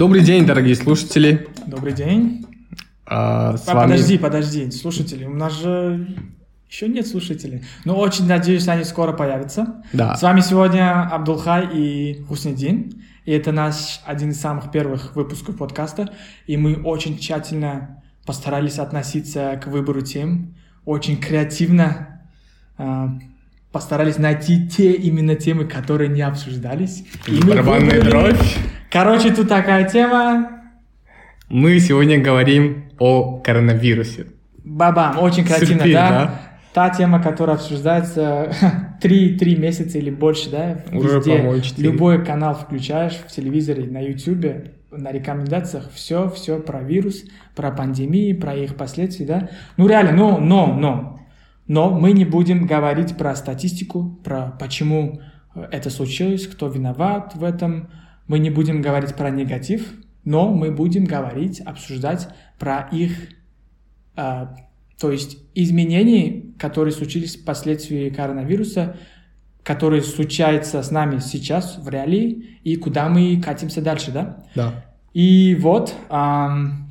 Добрый день, дорогие слушатели. Добрый день. А, с А, вами... Подожди, подожди, слушатели, у нас же еще нет слушателей. Но очень надеюсь, они скоро появятся. Да. С вами сегодня Абдулхай и Хуснедин. И это наш один из самых первых выпусков подкаста. И мы очень тщательно постарались относиться к выбору тем. Очень креативно э, постарались найти те именно темы, которые не обсуждались. И мы Барабанная выбрали- дробь. Короче, тут такая тема. Мы сегодня говорим о коронавирусе. Бабам, очень креативно, Сюрприз, да? да? Та тема, которая обсуждается три, три месяца или больше, да? Уже, Везде. Любой канал включаешь в телевизоре, на ютубе, на рекомендациях, все, все про вирус, про пандемии, про их последствия, да? Ну реально, но, но, но, но мы не будем говорить про статистику, про почему э, это случилось, кто виноват в этом. Мы не будем говорить про негатив, но мы будем говорить, обсуждать про их а, то есть изменений, которые случились впоследствии коронавируса, которые случаются с нами сейчас в реалии, и куда мы катимся дальше, да? Да. И вот, ам,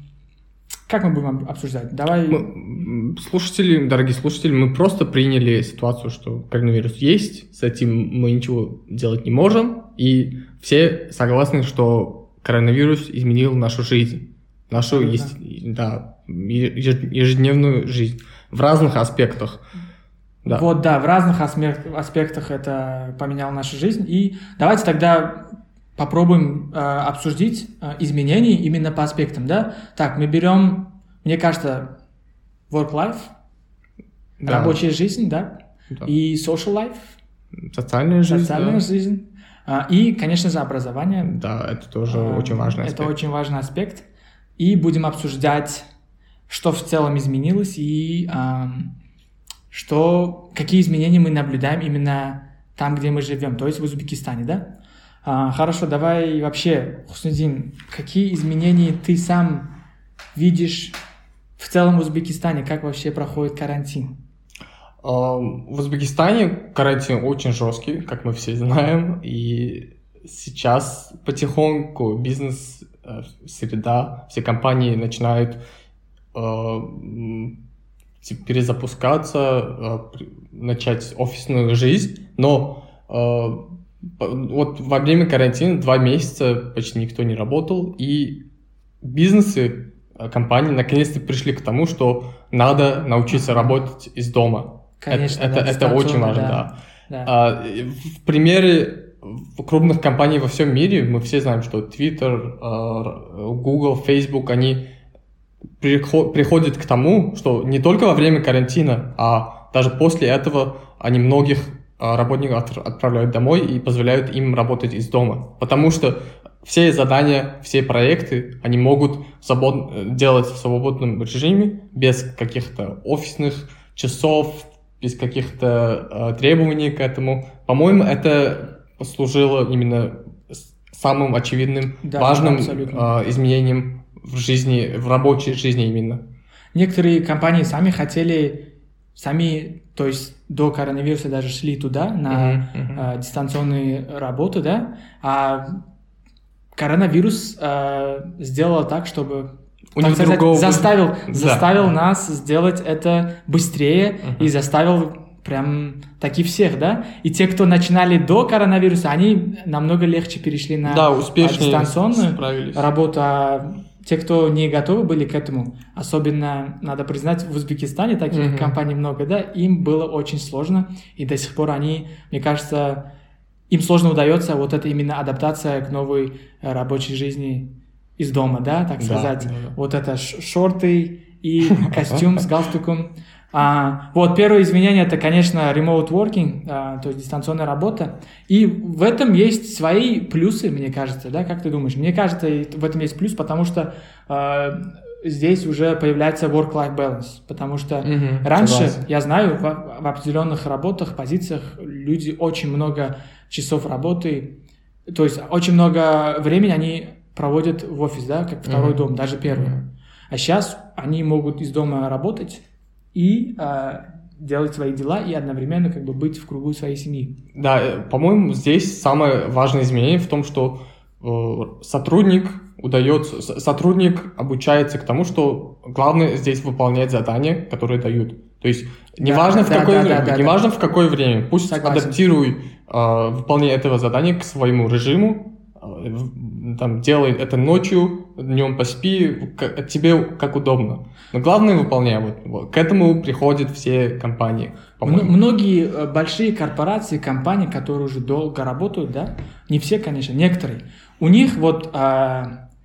как мы будем обсуждать? Давай... Мы- слушатели, дорогие слушатели, мы просто приняли ситуацию, что коронавирус есть, с этим мы ничего делать не можем, и все согласны, что коронавирус изменил нашу жизнь, нашу Абсолютно. есть- да, еж- ежедневную жизнь в разных аспектах. Да. Вот, да, в разных аспектах это поменяло нашу жизнь. И давайте тогда попробуем э, обсудить э, изменения именно по аспектам, да? Так, мы берем, мне кажется, work-life, Да. рабочая жизнь, да? Да. И social life, Социальная жизнь. социальная да. жизнь. А, и, конечно же, образование. Да, это тоже А, очень важный Это аспект. очень важный аспект. И будем обсуждать, что в целом изменилось и что, какие изменения мы наблюдаем именно там, где мы живем, то есть в Узбекистане, да? А, хорошо, давай вообще, Хуснудин, какие изменения ты сам видишь в целом в Узбекистане? Как вообще проходит карантин? А, В Узбекистане карантин очень жесткий, как мы все знаем, и сейчас потихоньку бизнес э, среда, все компании начинают э, перезапускаться, э, начать офисную жизнь, но э, вот во время карантина два месяца почти никто не работал, и бизнесы, э, компании наконец-то пришли к тому, что надо научиться работать из дома. Конечно, это, да, это, это очень важно, да. да. А, в примере крупных компаний во всем мире мы все знаем, что Twitter, Google, Facebook, они прихо- приходят к тому, что не только во время карантина, а даже после этого они многих работников от- отправляют домой и позволяют им работать из дома. Потому что все задания, все проекты, они могут свобод- делать в свободном режиме, без каких-то офисных часов, без каких-то э, требований к этому. По-моему, это послужило именно самым очевидным, Да, важным абсолютно. э, изменением в жизни, в рабочей жизни именно. Некоторые компании сами хотели, сами, то есть до коронавируса даже шли туда на Мгм, мгм. э, дистанционные работы, да, а коронавирус э, сделал так, чтобы У них сказать, другого- заставил, Да. заставил нас сделать это быстрее Мгм. и заставил прям таки всех, да? И те, кто начинали до коронавируса, они намного легче перешли на да, успешнее дистанционную справились. работу, а те, кто не готовы были к этому, особенно, надо признать, в Узбекистане таких Мгм. компаний много, да, им было очень сложно, и до сих пор они, мне кажется, им сложно удается вот эта именно адаптация к новой э, рабочей жизни из дома, да, так сказать. да, да. Вот это шорты и костюм с галстуком. А, вот первое изменение это, конечно, remote working, а, то есть дистанционная работа. И в этом есть свои плюсы, мне кажется, да, как ты думаешь? Мне кажется, в этом есть плюс, потому что а, здесь уже появляется work-life balance, потому что Мгм, Раньше, согласен. я знаю, в, в определенных работах, позициях люди очень много часов работы, то есть очень много времени они проводят в офис, да, как второй Мгм. дом, даже первый. Мгм. А сейчас они могут из дома работать и а, делать свои дела и одновременно как бы быть в кругу своей семьи. Да, э, по-моему, здесь самое важное изменение в том, что э, сотрудник удается, сотрудник обучается к тому, что главное здесь выполнять задания, которые дают. То есть неважно в да, какое да, время, да, да, неважно в какое время, пусть Согласен. адаптируй э, выполнение этого задания к своему режиму, э, там делай это ночью, днем поспи, к- тебе как удобно. Но главное выполняй. Вот, вот. К этому приходят все компании. По-моему. Многие э, большие корпорации, компании, которые уже долго работают, да, не все, конечно, некоторые, у них вот э,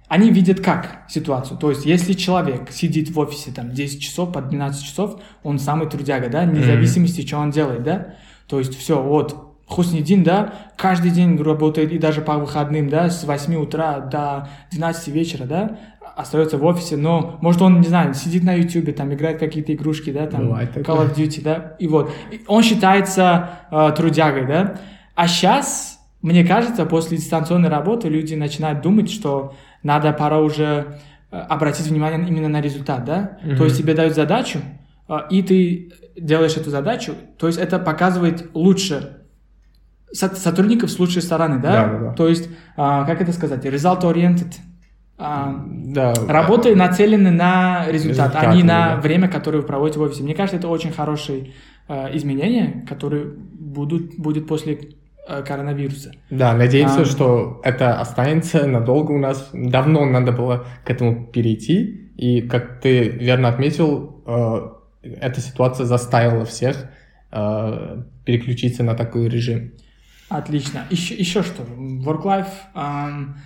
они видят как ситуацию. То есть, если человек сидит в офисе там 10 часов, по 12 часов, он самый трудяга, да, вне зависимости, что он делает, да. То есть, все, вот, Хуснидин, да, каждый день работает, и даже по выходным, да, с 8 утра до 12 вечера, да, остается в офисе, но, может, он, не знаю, сидит на YouTube, там, играет какие-то игрушки, да, там, Бывает. Call of Duty, да, и вот. И Он считается э, трудягой, да. А сейчас, мне кажется, после дистанционной работы люди начинают думать, что надо, пора уже э, обратить внимание именно на результат, да. Мгм. То есть тебе дают задачу, э, и ты делаешь эту задачу, то есть это показывает лучше сотрудников с лучшей стороны, да? Да, да, да. То есть, а, как это сказать, result-oriented. а, Да. Работы нацелены на результат, а не Результаты, на да. время, которое вы проводите в офисе. Мне кажется, это очень хорошие э, изменения, которые будут будет после э, коронавируса. Да, надеемся, А. что это останется надолго у нас. Давно надо было к этому перейти, и, как ты верно отметил, э, эта ситуация заставила всех э, переключиться на такой режим. Отлично. Еще, еще что? Work-life. ам,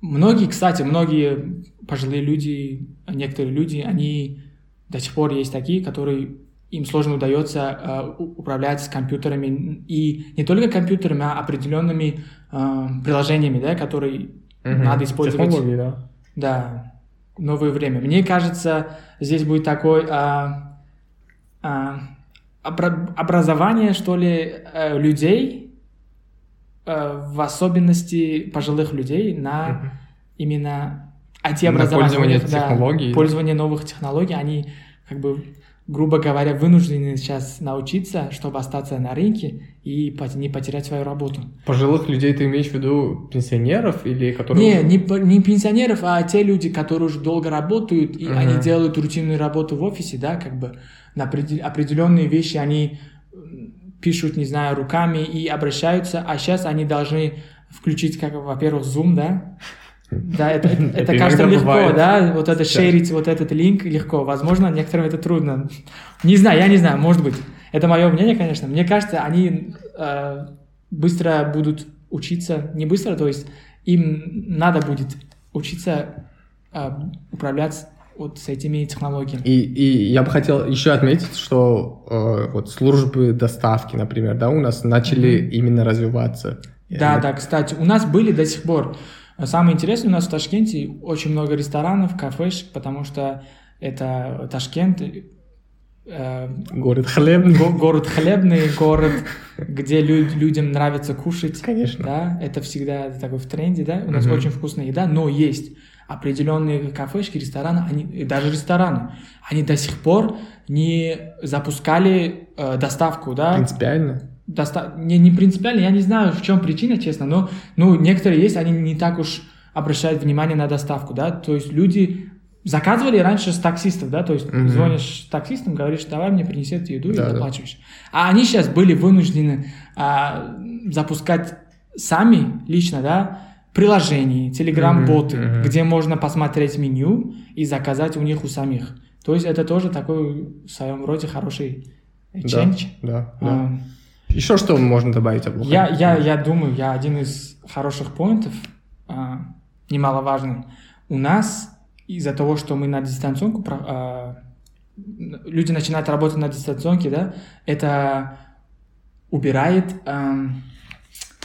многие, кстати, многие пожилые люди, некоторые люди, они до сих пор есть такие, которые им сложно удается э, управлять с компьютерами и не только компьютерами, а определенными ам, приложениями, да, которые надо использовать. Технологии, да. Да, новое время. Мне кажется, здесь будет такой а, обра- образование, что ли, э, людей, э, в особенности пожилых людей, на Мгм. именно IT-образование. пользование да, технологий. Пользование новых технологий. Они, как бы, грубо говоря, вынуждены сейчас научиться, чтобы остаться на рынке и не потерять свою работу. Пожилых людей ты имеешь в виду пенсионеров или которые... Не, не, не пенсионеров, а те люди, которые уже долго работают, и Мгм. они делают рутинную работу в офисе, да, как бы на определ- определенные вещи они пишут, не знаю, руками и обращаются, а сейчас они должны включить, как, во-первых, Zoom, да, да, это, это, это кажется легко, бывает. да, вот это Сейчас. шерить, вот этот линк легко. Возможно, некоторым это трудно. Не знаю, я не знаю, может быть. Это мое мнение, конечно. Мне кажется, они э, быстро будут учиться, не быстро, то есть им надо будет учиться э, управлять вот с этими технологиями. И, и я бы хотел еще отметить, что э, вот службы доставки, например, да, у нас начали Мгм. именно развиваться. Да, да, кстати, у нас были до сих пор. Самое интересное, у нас в Ташкенте очень много ресторанов, кафешек, потому что это Ташкент, э, Город хлебный. го- город хлебный, город, где лю- людям нравится кушать. Конечно. Да, это всегда такой в тренде, да. У нас Мгм. очень вкусная еда, но есть определенные кафешки, рестораны, они, даже рестораны, они до сих пор не запускали э, доставку, да. Принципиально. доста- не, не принципиально, я не знаю, в чем причина, честно, но ну, некоторые есть, они не так уж обращают внимание на доставку, да, то есть люди заказывали раньше с таксистов, да, то есть Мгм. звонишь таксистам, говоришь, давай мне принесет еду и Да, да. А они сейчас были вынуждены а, запускать сами лично, да, приложения, телеграм-боты, Мгм, мгм. где можно посмотреть меню и заказать у них у самих. То есть это тоже такой в своем роде хороший Да, change. да, да. А, Еще что можно добавить об Лухане? я, я, я думаю, я один из хороших поинтов, а, немаловажный. У нас из-за того, что мы на дистанционку, а, люди начинают работать на дистанционке, да, это убирает ам,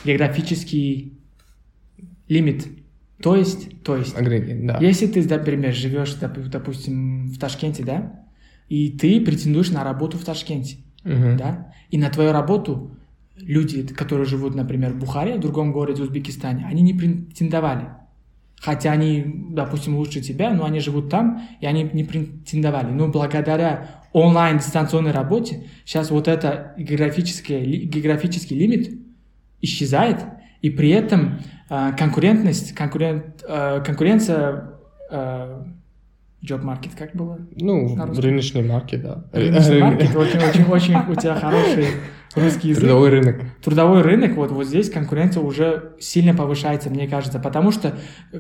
географический лимит. То есть, то есть, Ограничение, да. если ты, например, живешь, доп- допустим, в Ташкенте, да, и ты претендуешь на работу в Ташкенте, Мгм. да, и на твою работу люди, которые живут, например, в Бухаре, в другом городе Узбекистане, они не претендовали. Хотя они, допустим, лучше тебя, но они живут там, и они не претендовали. Но благодаря онлайн дистанционной работе сейчас вот это географическое, ли- географический лимит исчезает, и при этом конкурентность, конкурент, э, конкуренция э, Job market, как было? Ну, рыночный маркет, да. Рыночный маркет, очень-очень у тебя хороший русский язык. Трудовой рынок. Трудовой рынок, вот, вот здесь конкуренция уже сильно повышается, мне кажется, потому что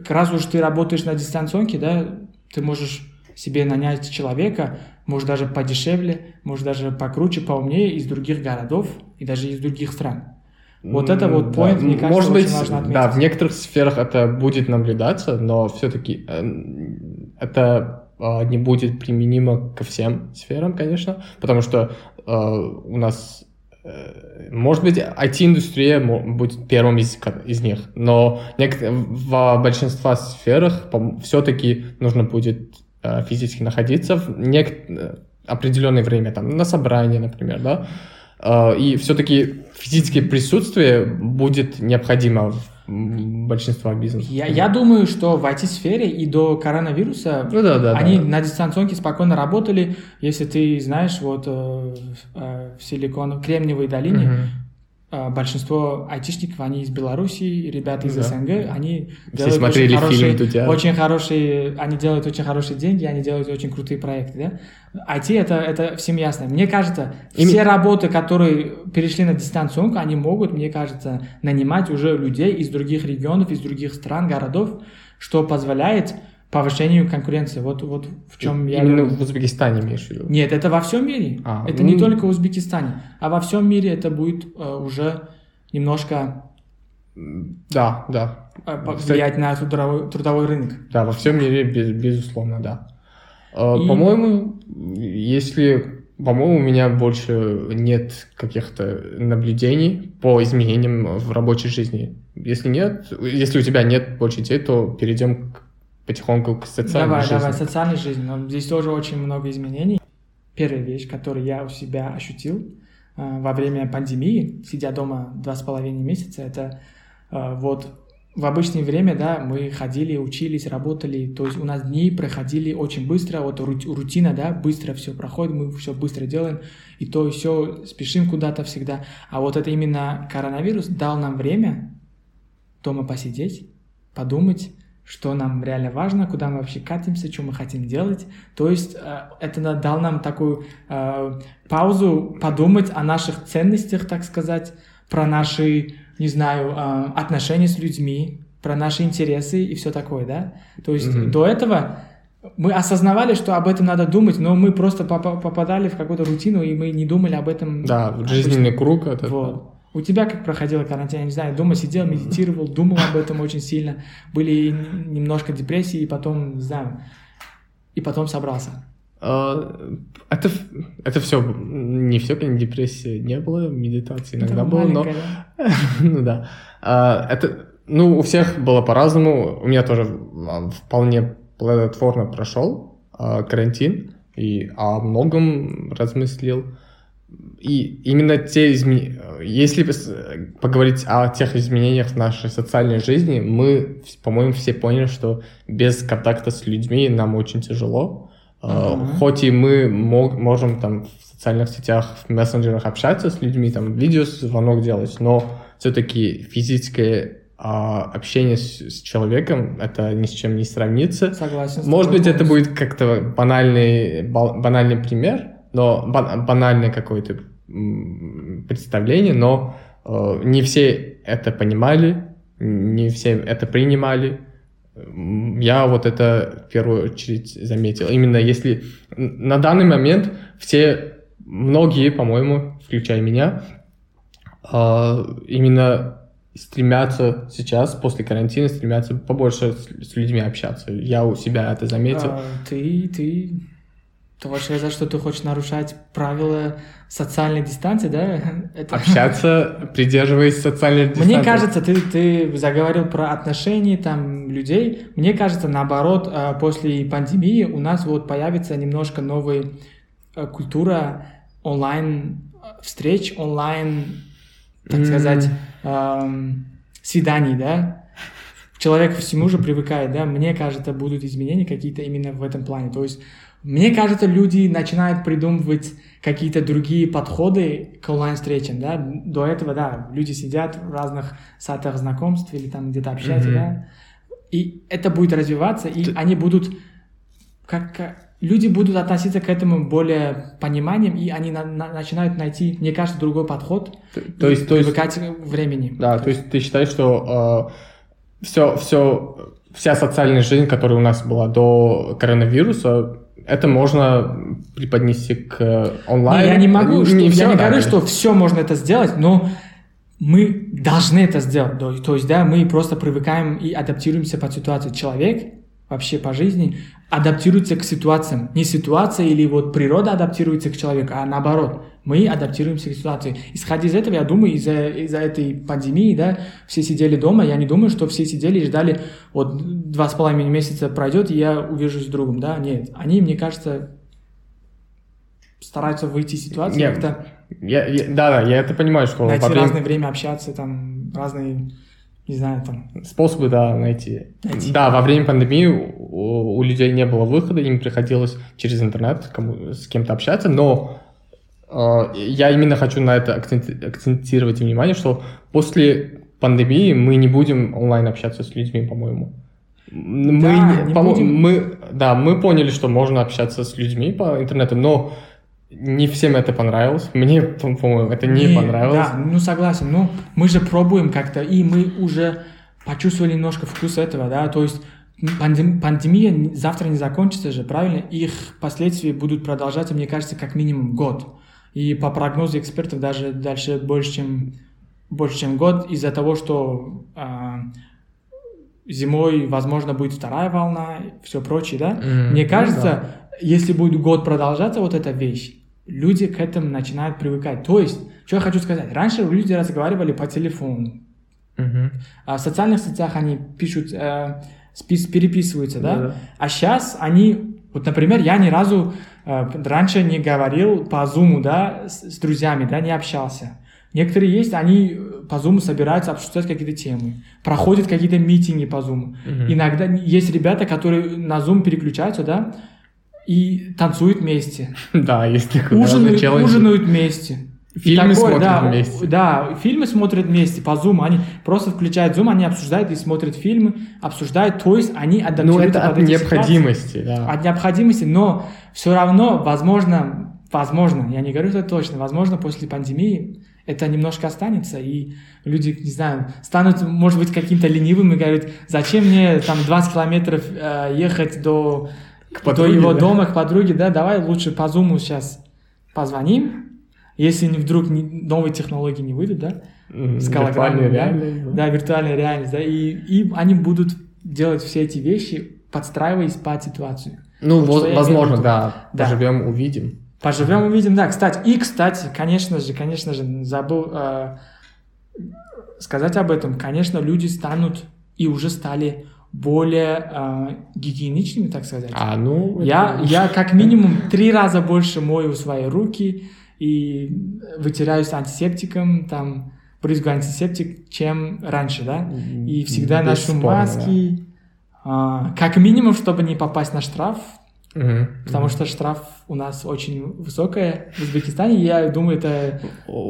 раз уж ты работаешь на дистанционке, да, ты можешь себе нанять человека, может даже подешевле, может даже покруче, поумнее из других городов и даже из других стран. Вот это вот point, да. мне кажется, Может быть, важно отметить. Да, в некоторых сферах это будет наблюдаться, но все-таки э, это э, не будет применимо ко всем сферам, конечно, потому что э, у нас может быть, IT-индустрия будет первым из, из них, но в большинстве сферах все-таки нужно будет физически находиться в нек... определенное время, там, на собрании, например, да, Э, и все-таки физическое присутствие будет необходимо в большинства бизнесов. Я, я думаю, что в IT-сфере и до коронавируса ну, да, да, они да. на дистанционке спокойно работали. Если ты знаешь, вот э, э, в Силикон, Кремниевой долине, а, большинство айтишников, они из Беларуси, ребята из да. СНГ, они Все делают смотрели очень хорошие, Дудя. очень хорошие, они делают очень хорошие деньги, они делают очень крутые проекты, да. IT это, это всем ясно. Мне кажется, Ими... все работы, которые перешли на дистанционку, они могут, мне кажется, нанимать уже людей из других регионов, из других стран, городов, что позволяет повышению конкуренции. Вот, вот в чем я... Именно в Узбекистане имеешь в виду? Нет, это во всем мире. А, это ну... не только в Узбекистане, а во всем мире это будет э, уже немножко... Да, да. Э, влиять на трудовой, трудовой рынок. Да, во всем мире, без, безусловно, да. Э, И... По-моему, если... По-моему, у меня больше нет каких-то наблюдений по изменениям в рабочей жизни. Если нет, если у тебя нет больше идей, то перейдем к потихоньку к социальной давай, жизни. Давай, социальной жизни. Но здесь тоже очень много изменений. Первая вещь, которую я у себя ощутил э, во время пандемии, сидя дома два с половиной месяца, это э, вот в обычное время, да, мы ходили, учились, работали, то есть у нас дни проходили очень быстро, вот рутина, да, быстро все проходит, мы все быстро делаем, и то и все, спешим куда-то всегда. А вот это именно коронавирус дал нам время дома посидеть, подумать, что нам реально важно, куда мы вообще катимся, что мы хотим делать. То есть э, это дал нам такую э, паузу подумать о наших ценностях, так сказать, про наши, не знаю, э, отношения с людьми, про наши интересы и все такое, да. То есть mm-hmm. до этого мы осознавали, что об этом надо думать, но мы просто попадали в какую-то рутину, и мы не думали об этом. Да, жизненный круг. Это, вот. У тебя как проходила карантин? Я не знаю, дома сидел, медитировал, думал об этом очень сильно. Были немножко депрессии, и потом, не знаю, и потом собрался. А, это, это все, не все, конечно, депрессия не было, медитации иногда было, но... ну да. А, это, ну, у всех было по-разному. У меня тоже а, вполне плодотворно прошел карантин, и о многом размыслил. И именно те изменения, если поговорить о тех изменениях в нашей социальной жизни, мы, по-моему, все поняли, что без контакта с людьми нам очень тяжело. Uh-huh. Хоть и мы мог, можем там в социальных сетях, в мессенджерах общаться с людьми, там видеозвонок делать, но все-таки физическое а, общение с, с человеком это ни с чем не сравнится. Согласен. Может быть, это будет как-то банальный, банальный пример, но банальный какой-то представление, но э, не все это понимали, не все это принимали. Я вот это в первую очередь заметил. Именно если на данный момент все, многие, по-моему, включая меня, э, именно стремятся сейчас, после карантина, стремятся побольше с людьми общаться. Я у себя это заметил. А, ты, ты ты хочешь сказать, что ты хочешь нарушать правила социальной дистанции, да? Это... Общаться, придерживаясь социальной дистанции. Мне кажется, ты, ты заговорил про отношения там людей. Мне кажется, наоборот, а, после пандемии у нас вот появится немножко новая а, культура онлайн встреч, онлайн, так mm. сказать, эм, свиданий, да? Человек всему же привыкает, да? Мне кажется, будут изменения какие-то именно в этом плане. То есть Мне кажется, люди начинают придумывать какие-то другие подходы к онлайн-встречам, да. До этого, да, люди сидят в разных сайтах знакомств или там где-то общаются, mm-hmm. да. И это будет развиваться, и Ты... они будут как люди будут относиться к этому более пониманием, и они на, на, начинают найти, мне кажется, другой подход. То, то есть, то есть времени. Да, то есть ты считаешь, что э, все, все, вся социальная жизнь, которая у нас была до коронавируса, это можно преподнести к онлайн. Не, я не могу, не, что, не я не говорю, что все можно это сделать, но мы должны это сделать. То есть, да, мы просто привыкаем и адаптируемся под ситуацию. Человек вообще по жизни адаптируется к ситуациям. Не ситуация или вот природа адаптируется к человеку, а наоборот. Мы адаптируемся к ситуации. Исходя из этого, я думаю, из-за из этой пандемии, да, все сидели дома. Я не думаю, что все сидели и ждали, вот два с половиной месяца пройдет, и я увижусь с другом, да. Нет. Они, мне кажется, стараются выйти из ситуации как-то... Я, я, да, да, я это понимаю, что... Найти время... разное время общаться, там, разные не знаю, там... Способы, да, найти. найти. Да, во время пандемии у, у людей не было выхода, им приходилось через интернет кому, с кем-то общаться, но э, я именно хочу на это акцентировать внимание, что после пандемии мы не будем онлайн общаться с людьми, по-моему. Мы, да, не по будем... мы, да, мы поняли, что можно общаться с людьми по интернету, но не всем это понравилось. Мне, по-моему, это не, не понравилось. Да, ну согласен. Ну, мы же пробуем как-то, и мы уже почувствовали немножко вкус этого, да, то есть пандем, пандемия завтра не закончится же, правильно? Их последствия будут продолжаться, мне кажется, как минимум год. И по прогнозу экспертов даже дальше больше, чем, больше, чем год из-за того, что а, зимой, возможно, будет вторая волна, все прочее, да? Mm, Мне кажется, ну, да. если будет год продолжаться вот эта вещь, люди к этому начинают привыкать. То есть, что я хочу сказать, раньше люди разговаривали по телефону, uh-huh. а в социальных сетях они пишут, э, спис, переписываются, да? да? А сейчас они, вот, например, я ни разу э, раньше не говорил по зуму, да, с, с друзьями, да, не общался. Некоторые есть, они по зуму собираются обсуждать какие-то темы, проходят какие-то митинги по зуму. Uh-huh. Иногда есть ребята, которые на зум переключаются, да, и танцуют вместе. Да, есть такое. Ужинают, ужинают вместе. Фильмы такое, смотрят да, вместе. Да, фильмы смотрят вместе по Zoom. Они просто включают Zoom, они обсуждают и смотрят фильмы, обсуждают, то есть они адаптируются Ну, это от необходимости, ситуации. да. От необходимости, но все равно, возможно, возможно, я не говорю это точно, возможно, после пандемии это немножко останется, и люди, не знаю, станут, может быть, каким-то ленивым и говорят, зачем мне там 20 километров э, ехать до к подруге, до его да? дома, к подруге, да, давай лучше по зуму сейчас позвоним, если вдруг новые технологии не выйдут, да, с голограммой, да, да, виртуальная реальность, да, и, и они будут делать все эти вещи, подстраиваясь под ситуацию. Ну, вот, возможно, да, да, поживем, увидим. Поживем, увидим, да, кстати, и, кстати, конечно же, конечно же, забыл э, сказать об этом, конечно, люди станут и уже стали более э, гигиеничными, так сказать. А, ну... Я, это... я как минимум три раза больше мою свои руки и вытираюсь антисептиком, там, брызгу антисептик, чем раньше, да? И всегда ношу маски. Да. Э, как минимум, чтобы не попасть на штраф, Угу, потому что штраф у нас очень высокая в Узбекистане, я думаю, это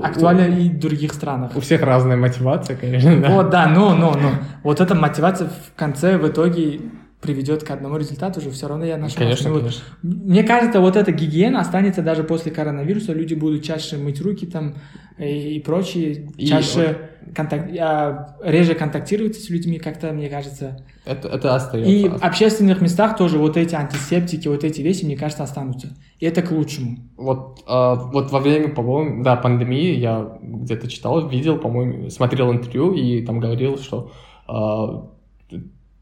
актуально и в других странах. У всех разная мотивация, конечно, да. Вот, да, но, но, но. Вот эта мотивация в конце, в итоге приведет к одному результату уже, все равно я нашел. Конечно, ну, конечно. Мне кажется, вот эта гигиена останется даже после коронавируса, люди будут чаще мыть руки там и, и прочее, и чаще вот... контакт, а, реже контактировать с людьми, как-то, мне кажется. Это, это остается. И в общественных местах тоже вот эти антисептики, вот эти вещи, мне кажется, останутся. И это к лучшему. Вот, э, вот во время, по-моему, да, пандемии я где-то читал, видел, по-моему, смотрел интервью и там говорил, что э,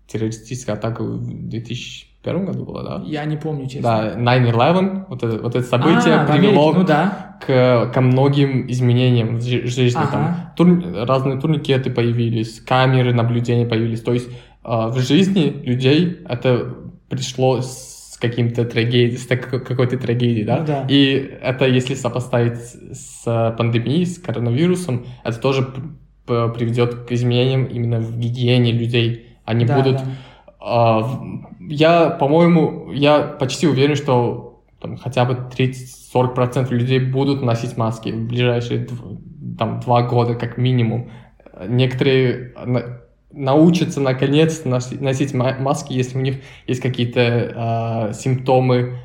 террористическая атака в 2000 первом году была, да? Я не помню, честно. Да, 9-11, вот это, вот это событие а, привело Америке, ну, да. к, ко многим изменениям в жизни. Ага. Там тур, разные турникеты появились, камеры наблюдения появились. То есть э, в жизни людей это пришло с каким-то трагедией, с какой-то трагедией, да? Ну, да? И это, если сопоставить с пандемией, с коронавирусом, это тоже приведет к изменениям именно в гигиене людей. Они да, будут... Да я, по-моему, я почти уверен, что там, хотя бы 30-40% людей будут носить маски в ближайшие там, два года как минимум. Некоторые научатся наконец носить маски, если у них есть какие-то э, симптомы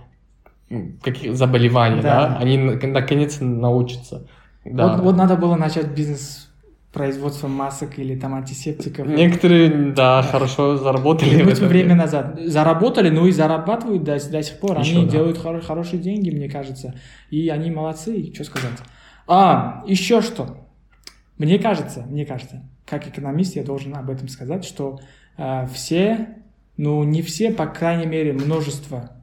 каких заболеваний, да. да, они наконец научатся. Да. Вот, вот надо было начать бизнес производства масок или там антисептиков. Некоторые, да, хорошо заработали. Минут время назад. Заработали, ну и зарабатывают до, до сих пор. Еще, они да. делают хор- хорошие деньги, мне кажется. И они молодцы, что сказать. А, еще что. Мне кажется, мне кажется, как экономист я должен об этом сказать, что э, все, ну не все, по крайней мере, множество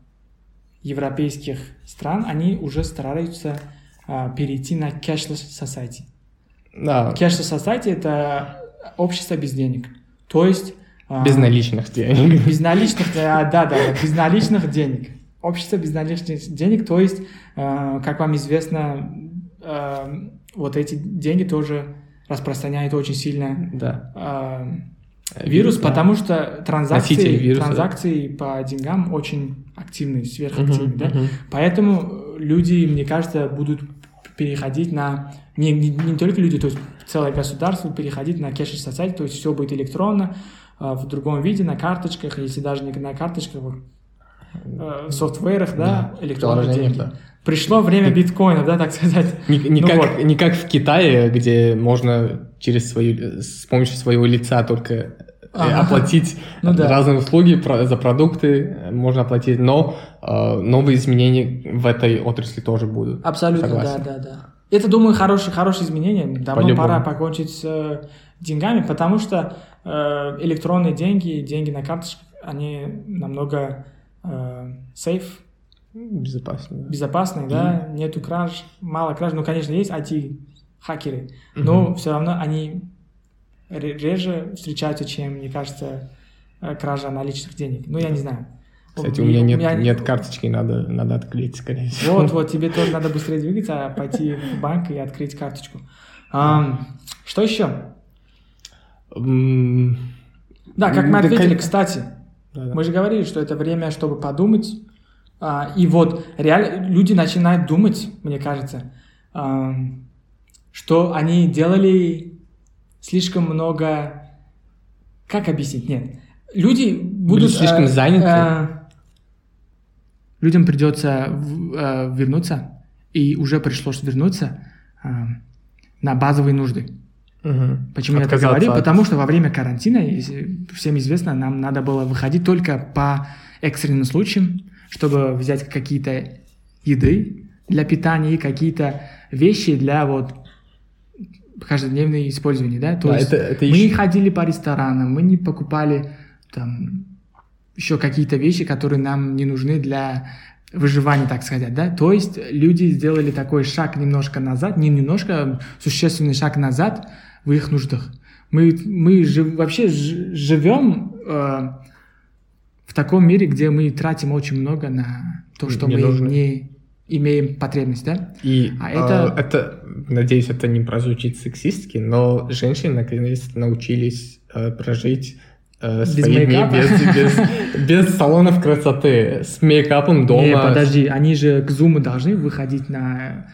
европейских стран, они уже стараются э, перейти на cashless society. Да. Cashless society – это общество без денег. То есть... А, без наличных денег. Без наличных, да, да, да, без наличных денег. Общество без наличных денег, то есть, а, как вам известно, а, вот эти деньги тоже распространяют очень сильно да. вирус, да. потому что транзакции, транзакции по деньгам очень активные, сверхактивные. Uh-huh, да? uh-huh. Поэтому люди, мне кажется, будут переходить на не, не, не только люди, то есть целое государство переходить на кэш society, то есть все будет электронно, э, в другом виде, на карточках, если даже не на карточках, э, в софтверах, да, да электронные деньги. Да. Пришло время биткоина, да, так сказать. Не, не, ну как, вот. не как в Китае, где можно через свою, с помощью своего лица только ага. оплатить ну, да. разные услуги про, за продукты, можно оплатить, но э, новые изменения в этой отрасли тоже будут. Абсолютно, Согласен. да, да, да. Это, думаю, хорошее, хорошее изменение. Давно пора покончить с э, деньгами, потому что э, электронные деньги, деньги на карточках, они намного э, safe. Безопасные. Безопасные, да. Mm. Нету краж, мало краж. Ну, конечно, есть IT-хакеры, но mm-hmm. все равно они реже встречаются, чем, мне кажется, э, кража наличных денег. Ну, я не знаю. Кстати, у меня нет, у меня... нет карточки, надо, надо открыть, скорее всего. Вот, вот, тебе тоже надо быстрее двигаться, а пойти в банк и открыть карточку. А, что еще? Да, как мы ответили, кстати, мы же говорили, что это время, чтобы подумать. А, и вот реально люди начинают думать, мне кажется, что они делали слишком много... Как объяснить? Нет. Люди будут... Были слишком а, заняты. А, людям придется э, вернуться, и уже пришлось вернуться э, на базовые нужды. Угу. Почему я это говорю? От... Потому что во время карантина, всем известно, нам надо было выходить только по экстренным случаям, чтобы взять какие-то еды для питания и какие-то вещи для вот каждодневного использования, да? То да, есть это, это мы еще... не ходили по ресторанам, мы не покупали там еще какие-то вещи, которые нам не нужны для выживания, так сказать, да? То есть люди сделали такой шаг немножко назад, не немножко, а существенный шаг назад в их нуждах. Мы, мы жив, вообще живем э, в таком мире, где мы тратим очень много на то, что не мы нужно. не имеем потребность, да? И а это... Э, это, надеюсь, это не прозвучит сексистски, но женщины наконец научились э, прожить э, без своими, мейкапа? без, без, без салонов красоты, с мейкапом дома. Не, подожди, они же к зуму должны выходить на...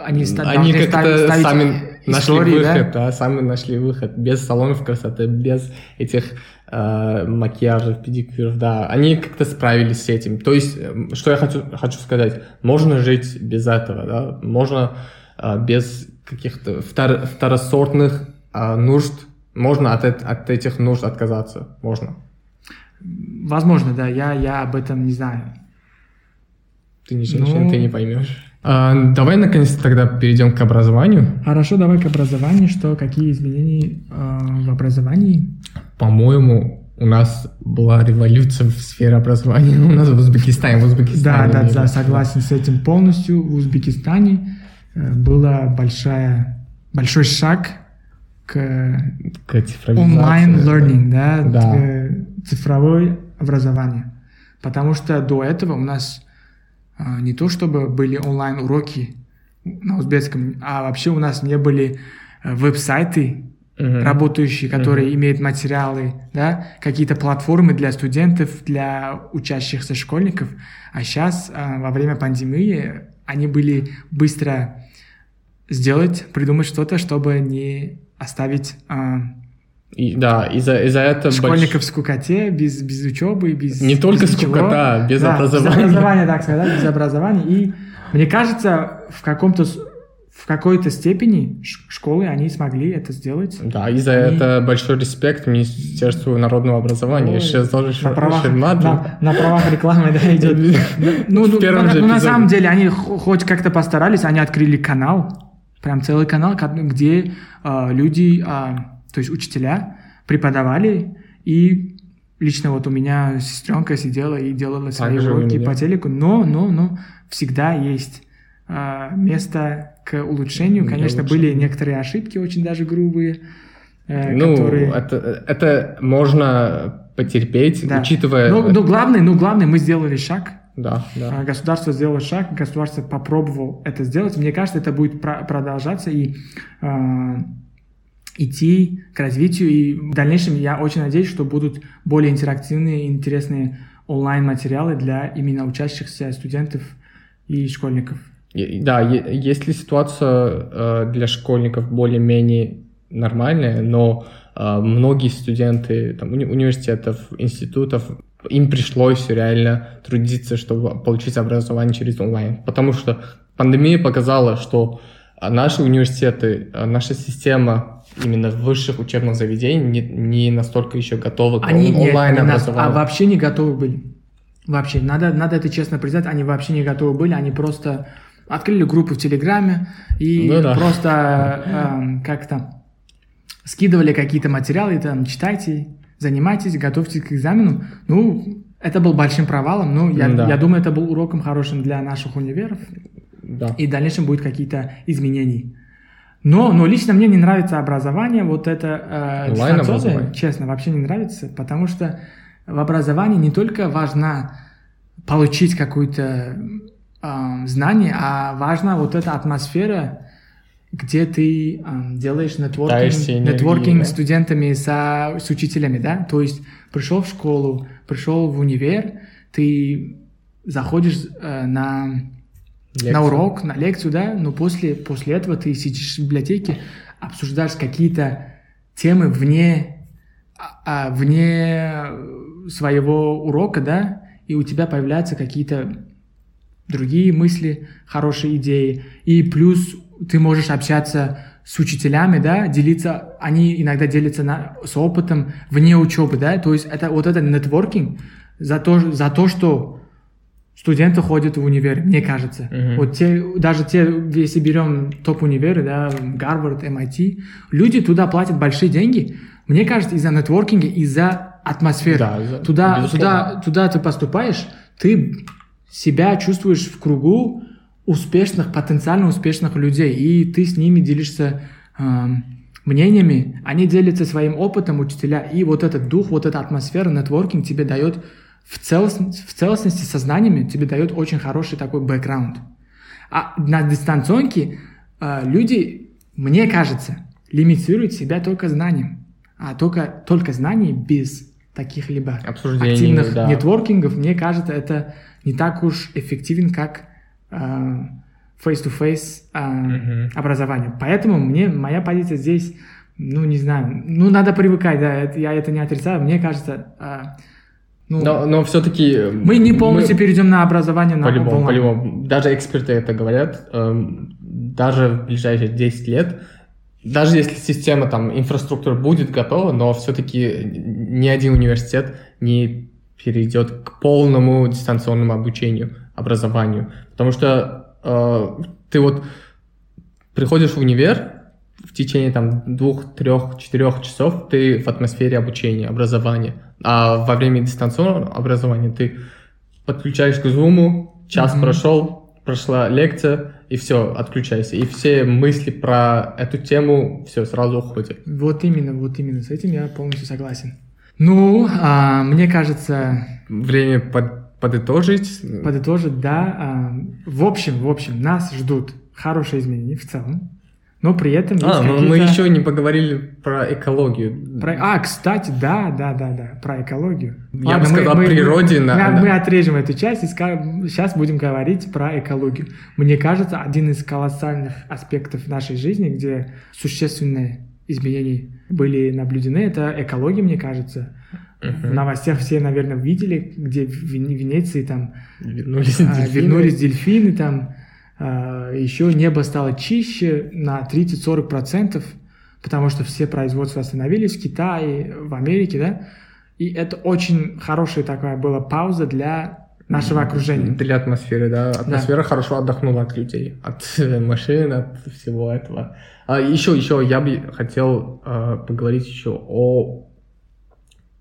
Они, они как-то сами нашли выход, да? да, сами нашли выход, без салонов красоты, без этих э, макияжев, педикюров, да, они как-то справились с этим. То есть, э, что я хочу, хочу сказать, можно жить без этого, да, можно э, без каких-то втор, второсортных э, нужд можно от, от этих нужд отказаться? Можно? Возможно, да. Я, я об этом не знаю. Ты не женщина, ну... ты не поймешь. А, давай наконец тогда перейдем к образованию. Хорошо, давай к образованию. Что, какие изменения э, в образовании? По-моему, у нас была революция в сфере образования. У нас в Узбекистане, в Узбекистане. Да, да, да, согласен с этим полностью. В Узбекистане э, была большая, большой шаг к, к онлайн learning, да, да. К цифровое образование. Потому что до этого у нас не то чтобы были онлайн уроки на узбекском, а вообще у нас не были э, веб-сайты Мгм. работающие, которые имеют материалы, да, какие-то платформы для студентов, для учащихся школьников. А сейчас, во время пандемии, они были быстро сделать, придумать что-то, чтобы не оставить И, да, из-за из этого школьников в скукоте, без, без учебы, без Не только без ничего. скукота, без Да, образования. Без образования, так сказать, без образования. И мне кажется, в каком-то в какой-то степени школы они смогли это сделать. Да, из-за Они- этого большой респект Министерству народного образования. Ой, Сейчас тоже на правах, на, на правах рекламы да, идет. Ну, ну, ну, же ну, на самом деле они хоть как-то постарались, они открыли канал, прям целый канал, ка- где а, люди, а, то есть учителя, преподавали, и лично вот у меня сестренка сидела и делала свои же у уроки по телеку, но, но, но всегда есть а, место к улучшению. Конечно, были некоторые ошибки очень даже грубые, э, Ну, которые... это, это можно потерпеть, Да. учитывая... Но, но главное, ну главное, мы сделали шаг, Да, да. А, Государство сделало шаг, государство попробовало это сделать. Мне кажется, это будет про- продолжаться и а, идти к развитию. И в дальнейшем я очень надеюсь, что будут более интерактивные и интересные онлайн-материалы для именно учащихся студентов и школьников. Да, если ситуация э, для школьников более-менее нормальная, но э, многие студенты там, уни- университетов, институтов, им пришлось реально трудиться, чтобы получить образование через онлайн. Потому что пандемия показала, что э, наши университеты, наша система именно высших учебных заведений не, не настолько еще готова к Они он- не- онлайн не нас- а вообще не готовы были. Вообще, надо, надо это честно признать, они вообще не готовы были, они просто открыли группу в Телеграме и Ну да. просто эм, как-то скидывали какие-то материалы, там, читайте, занимайтесь, готовьтесь к экзамену. Ну, это был большим провалом, но я, Да. я думаю, это был уроком хорошим для наших универов, Да. и в дальнейшем будет какие-то изменения. Но, но лично мне не нравится образование, вот это э, дистанционное, честно, вообще не нравится, потому что в образовании не только важно получить какое-то э, знание, а важна вот эта атмосфера, где ты э, делаешь нетворкинг, нетворкинг да? студентами, со, с учителями, да, то есть пришел в школу, пришел в универ, ты заходишь э, на Лекция. на урок, на лекцию, да, но после, после этого ты сидишь в библиотеке, обсуждаешь какие-то темы вне, а, а, вне своего урока, да, и у тебя появляются какие-то другие мысли, хорошие идеи, и плюс ты можешь общаться с учителями, да, делиться, они иногда делятся на, с опытом вне учебы, да, то есть это вот это нетворкинг за то, за то, что студенты ходят в универ, мне кажется. Мгм. Вот те, даже те, если берем топ-универы, да, Гарвард, MIT, люди туда платят большие деньги, мне кажется, из-за нетворкинга, из-за атмосферы. Да, из-за- туда, безусловно. туда, туда ты поступаешь, ты себя чувствуешь в кругу успешных, потенциально успешных людей, и ты с ними делишься эм, мнениями, они делятся своим опытом, учителя, и вот этот дух, вот эта атмосфера, нетворкинг тебе дает в, целостности, в целостности со знаниями, тебе дает очень хороший такой бэкграунд. А на дистанционке э, люди, мне кажется, лимитируют себя только знанием, а только, только знаний без таких либо Обсуждений, активных да. нетворкингов, мне кажется, это не так уж эффективен, как э, face-to-face э, Мгм. образование. Поэтому мне моя позиция здесь, ну не знаю, ну надо привыкать, да, это, я это не отрицаю. Мне кажется, э, ну, Но, но все-таки... мы не полностью перейдем на образование на По-любому, по-любому. Даже эксперты это говорят. эм, Даже в ближайшие 10 лет, даже если система, там, инфраструктура будет готова, но все-таки ни один университет не перейдет к полному дистанционному обучению, образованию. Потому что э, ты вот приходишь в универ, в течение там двух, трех, четырех часов ты в атмосфере обучения, образования. А во время дистанционного образования ты подключаешь к Zoom, час Мгм. прошел, прошла лекция, и все, отключайся. И все мысли про эту тему все сразу уходят. Вот именно, вот именно, с этим я полностью согласен. Ну, а, мне кажется, Время под- подытожить. подытожить, да, а, в общем, в общем, нас ждут хорошие изменения в целом. Но при этом есть А, но мы еще не поговорили про экологию. Про- А, кстати, да, да, да, да, про экологию. Я бы сказал, о природе Мы, на- мы- мы отрежем эту часть и сейчас будем говорить про экологию. Мне кажется, один из колоссальных аспектов нашей жизни, где существенные изменения были наблюдены, это экология, мне кажется. В новостях все, наверное, видели, где в Вен- Венеции там Вернулись а, дельфины. вернулись дельфины, там еще небо стало чище на 30-40%, потому что все производства остановились в Китае, в Америке, да, и это очень хорошая такая была пауза для нашего окружения. Для атмосферы, да. Атмосфера хорошо отдохнула от людей, от машин, от всего этого. А еще, еще я бы хотел э, поговорить еще о,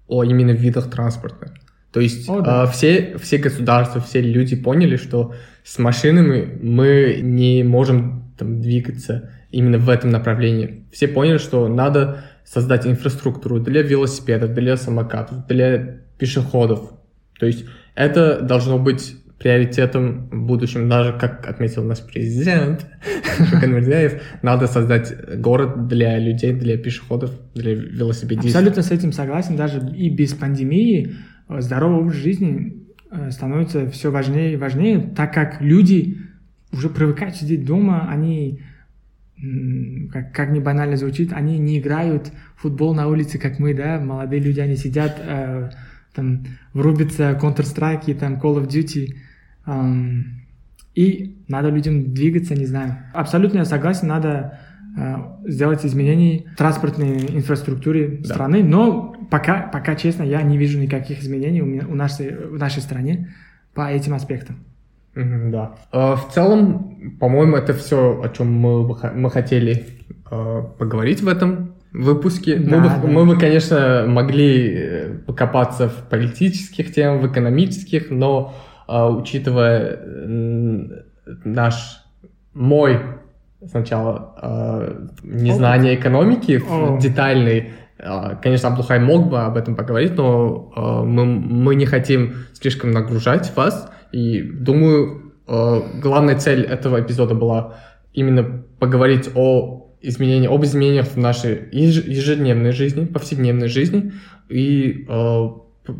о именно видах транспорта. То есть О, да. э, все, все государства, все люди поняли, что с машинами мы не можем там, двигаться именно в этом направлении. Все поняли, что надо создать инфраструктуру для велосипедов, для самокатов, для пешеходов. То есть это должно быть приоритетом в будущем, даже как отметил наш президент Мирзиёев, надо создать город для людей, для пешеходов, для велосипедистов. Абсолютно с этим согласен. Даже и без пандемии здоровый образ жизни э, становится все важнее и важнее, так как люди уже привыкают сидеть дома, они, как, как ни банально звучит, они не играют в футбол на улице, как мы, да, молодые люди, они сидят, э, там, врубятся Counter-Strike, там, Call of Duty, эм, и надо людям двигаться, не знаю. Абсолютно я согласен, надо э, сделать изменения в транспортной инфраструктуре Да. страны, но пока, пока, честно, я не вижу никаких изменений у, меня, у нашей, в нашей стране по этим аспектам. Да. Э, В целом, по-моему, это все, о чем мы, мы хотели э, поговорить в этом выпуске. Да, мы, бы, да. мы бы, конечно, могли э, покопаться в политических темах, в экономических, но э, учитывая наш, мой сначала э, незнание экономики в- О. детальный, э, конечно, Абдухай мог бы об этом поговорить, но э, мы, мы не хотим слишком нагружать вас, и думаю, э, главная цель этого эпизода была именно поговорить о изменении, об изменениях в нашей еж- ежедневной жизни, повседневной жизни. И э,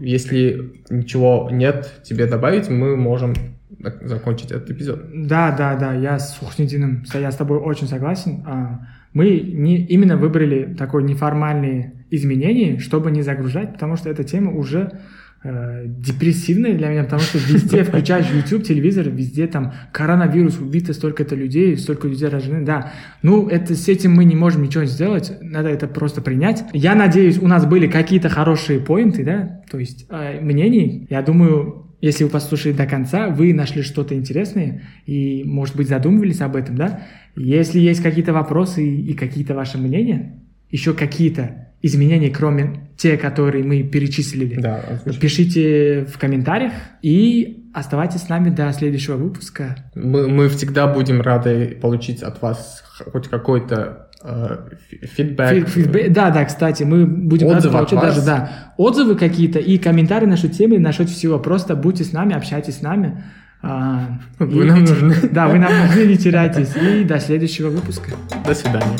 если ничего нет тебе добавить, мы можем закончить этот эпизод. Да, да, да, я с Хухнедином, я с тобой очень согласен. А, Мы не, именно выбрали такое неформальные изменения, чтобы не загружать, потому что эта тема уже э, депрессивная для меня, потому что везде включаешь YouTube, телевизор, везде там коронавирус, убито столько-то людей, столько людей рождены, да. Ну, это, с этим мы не можем ничего сделать, надо это просто принять. Я надеюсь, у нас были какие-то хорошие поинты, да, то есть э, мнений. Я думаю, если вы послушали до конца, вы нашли что-то интересное и, может быть, задумывались об этом, да? Если есть какие-то вопросы и какие-то ваши мнения, еще какие-то изменения, кроме те, которые мы перечислили, Да, пишите в комментариях и оставайтесь с нами до следующего выпуска. мы, мы всегда будем рады получить от вас хоть какой-то э, фи- фидбэк. Фи- фидбэ- Да, да, кстати, мы будем Отзывы от получать даже да, отзывы какие-то и комментарии насчет темы, насчет всего. Просто будьте с нами, общайтесь с нами. А, Вы и- нам нужны. Да, вы нам нужны, не теряйтесь. И до следующего выпуска. До свидания.